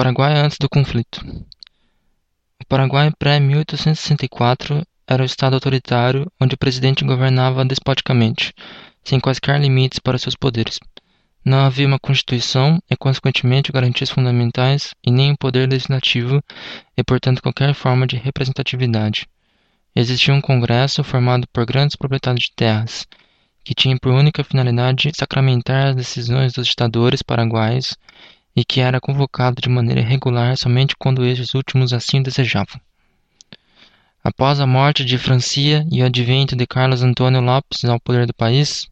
Paraguai antes do conflito. O Paraguai pré-1864 era o estado autoritário onde o presidente governava despoticamente, sem quaisquer limites para seus poderes. Não havia uma constituição e, consequentemente, garantias fundamentais e nem um poder legislativo e, portanto, qualquer forma de representatividade. Existia um congresso formado por grandes proprietários de terras, que tinha por única finalidade sacramentar as decisões dos ditadores paraguaios e que era convocado de maneira regular somente quando estes últimos assim desejavam. Após a morte de Francia e o advento de Carlos Antônio Lopes ao poder do país,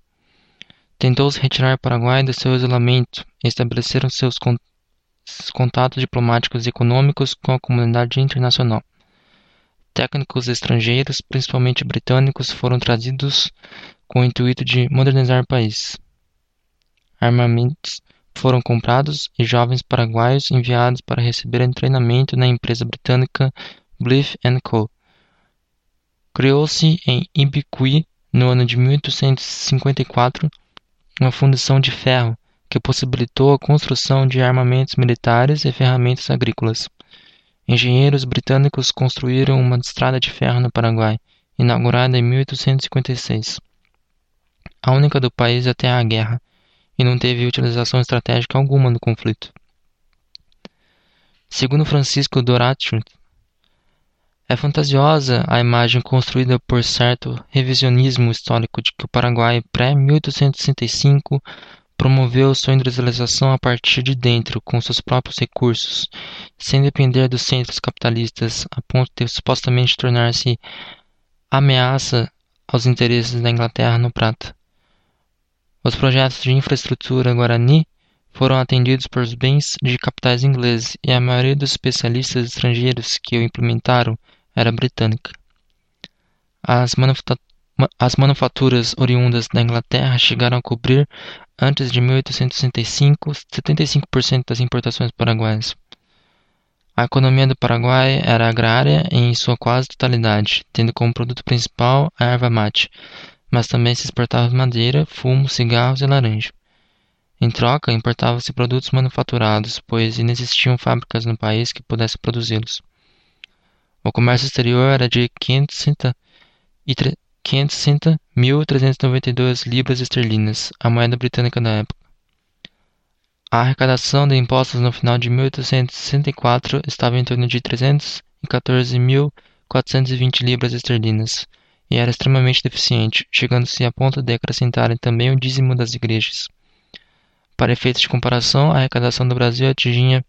tentou-se retirar o Paraguai do seu isolamento e estabeleceram seus contatos diplomáticos e econômicos com a comunidade internacional. Técnicos estrangeiros, principalmente britânicos, foram trazidos com o intuito de modernizar o país. Armamentos foram comprados e jovens paraguaios enviados para receberem treinamento na empresa britânica Blythe Co. Criou-se em Ibiqui, no ano de 1854, uma fundição de ferro que possibilitou a construção de armamentos militares e ferramentas agrícolas. Engenheiros britânicos construíram uma estrada de ferro no Paraguai, inaugurada em 1856, a única do país até a guerra, e não teve utilização estratégica alguma no conflito. Segundo Francisco Doratio, é fantasiosa a imagem construída por certo revisionismo histórico de que o Paraguai pré-1865 promoveu sua industrialização a partir de dentro, com seus próprios recursos, sem depender dos centros capitalistas, a ponto de supostamente tornar-se ameaça aos interesses da Inglaterra no Prata. Os projetos de infraestrutura Guarani foram atendidos por bens de capitais ingleses e a maioria dos especialistas estrangeiros que o implementaram era britânica. As, as manufaturas oriundas da Inglaterra chegaram a cobrir, antes de 1865, 75% das importações paraguaias. A economia do Paraguai era agrária em sua quase totalidade, tendo como produto principal a erva mate, mas também se exportava madeira, fumo, cigarros e laranja. Em troca, importavam-se produtos manufaturados, pois inexistiam fábricas no país que pudessem produzi-los. O comércio exterior era de 560.392 libras esterlinas, a moeda britânica da época. A arrecadação de impostos no final de 1864 estava em torno de 314.420 libras esterlinas, e era extremamente deficiente, chegando-se a ponto de acrescentarem também o dízimo das igrejas. Para efeitos de comparação, a arrecadação do Brasil atingia,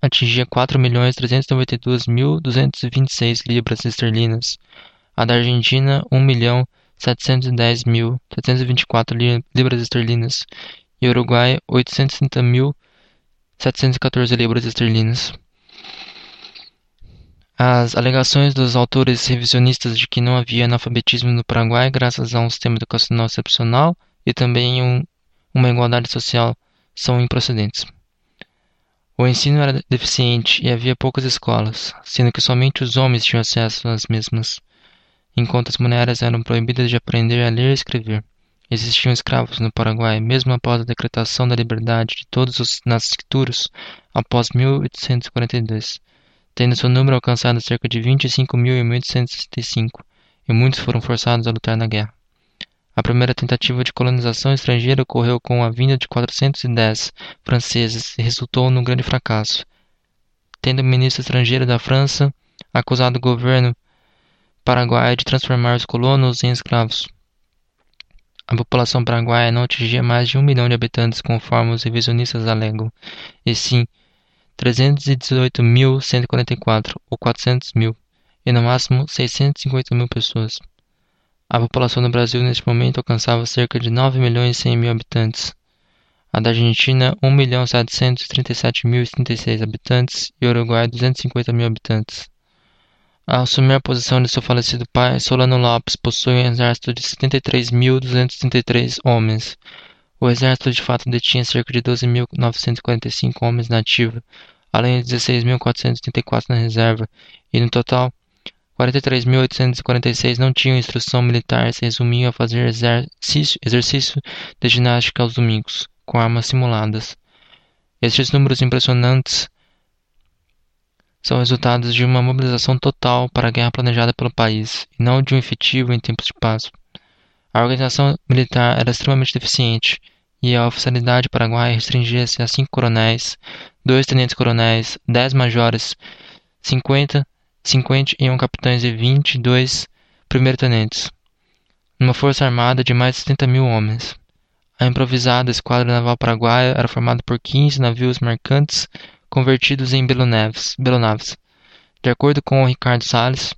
atingia 4.392.226 libras esterlinas, a da Argentina 1.710.724 libras esterlinas e o Uruguai 830.714 libras esterlinas. As alegações dos autores revisionistas de que não havia analfabetismo no Paraguai graças a um sistema educacional excepcional e também um, uma igualdade social são improcedentes. O ensino era deficiente e havia poucas escolas, sendo que somente os homens tinham acesso às mesmas, enquanto as mulheres eram proibidas de aprender a ler e escrever. Existiam escravos no Paraguai, mesmo após a decretação da liberdade de todos os nascidos após 1842 tendo seu número alcançado cerca de 25.865, e muitos foram forçados a lutar na guerra. A primeira tentativa de colonização estrangeira ocorreu com a vinda de 410 franceses e resultou num grande fracasso, tendo o ministro estrangeiro da França acusado o governo paraguaio de transformar os colonos em escravos. A população paraguaia não atingia mais de um milhão de habitantes, conforme os revisionistas alegam, e sim 318.144 ou 400 mil, e no máximo 650 mil pessoas. A população do Brasil neste momento alcançava cerca de 9 milhões e 100 mil habitantes. A da Argentina, 1.737.036 habitantes e o Uruguai, 250 mil habitantes. Ao assumir a posição de seu falecido pai, Solano Lopes possui um exército de 73.233 homens, o exército de fato detinha cerca de 12.945 homens na ativa, além de 16.434 na reserva, e no total 43.846 não tinham instrução militar e se resumiam a fazer exercício, exercício de ginástica aos domingos, com armas simuladas. Estes números impressionantes são resultados de uma mobilização total para a guerra planejada pelo país, e não de um efetivo em tempos de paz. A organização militar era extremamente deficiente, e a oficialidade paraguaia restringia-se a cinco coronéis, dois tenentes-coronéis, dez majores, cinquenta, cinquenta e um capitães e vinte e dois primeiro-tenentes, numa força armada de mais de 70 mil homens. A improvisada esquadra naval paraguaia era formada por 15 navios mercantes convertidos em belonaves. De acordo com Ricardo Salles,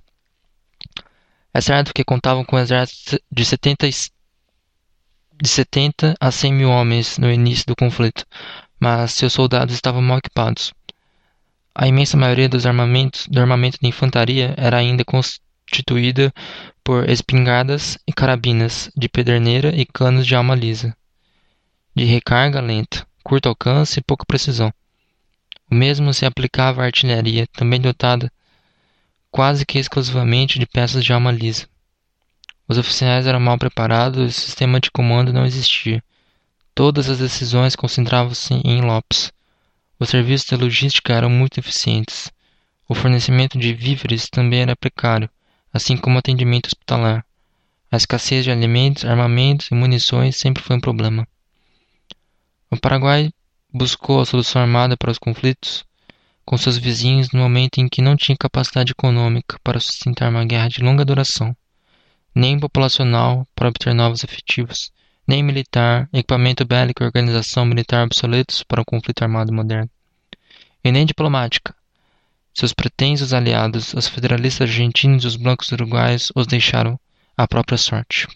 é certo que contavam com um exército de 70, de 70 a 100 mil homens no início do conflito, mas seus soldados estavam mal equipados. A imensa maioria dos armamentos, do armamento de infantaria era ainda constituída por espingardas e carabinas de pederneira e canos de alma lisa, de recarga lenta, curto alcance e pouca precisão. O mesmo se aplicava à artilharia, também dotada quase que exclusivamente de peças de alma lisa. Os oficiais eram mal preparados e o sistema de comando não existia. Todas as decisões concentravam-se em Lopes. Os serviços de logística eram muito eficientes. O fornecimento de víveres também era precário, assim como o atendimento hospitalar. A escassez de alimentos, armamentos e munições sempre foi um problema. O Paraguai buscou a solução armada para os conflitos com seus vizinhos no momento em que não tinha capacidade econômica para sustentar uma guerra de longa duração, nem populacional para obter novos efetivos, nem militar, equipamento bélico e organização militar obsoletos para um conflito armado moderno, e nem diplomática. Seus pretensos aliados, os federalistas argentinos e os blancos uruguaios, os deixaram à própria sorte.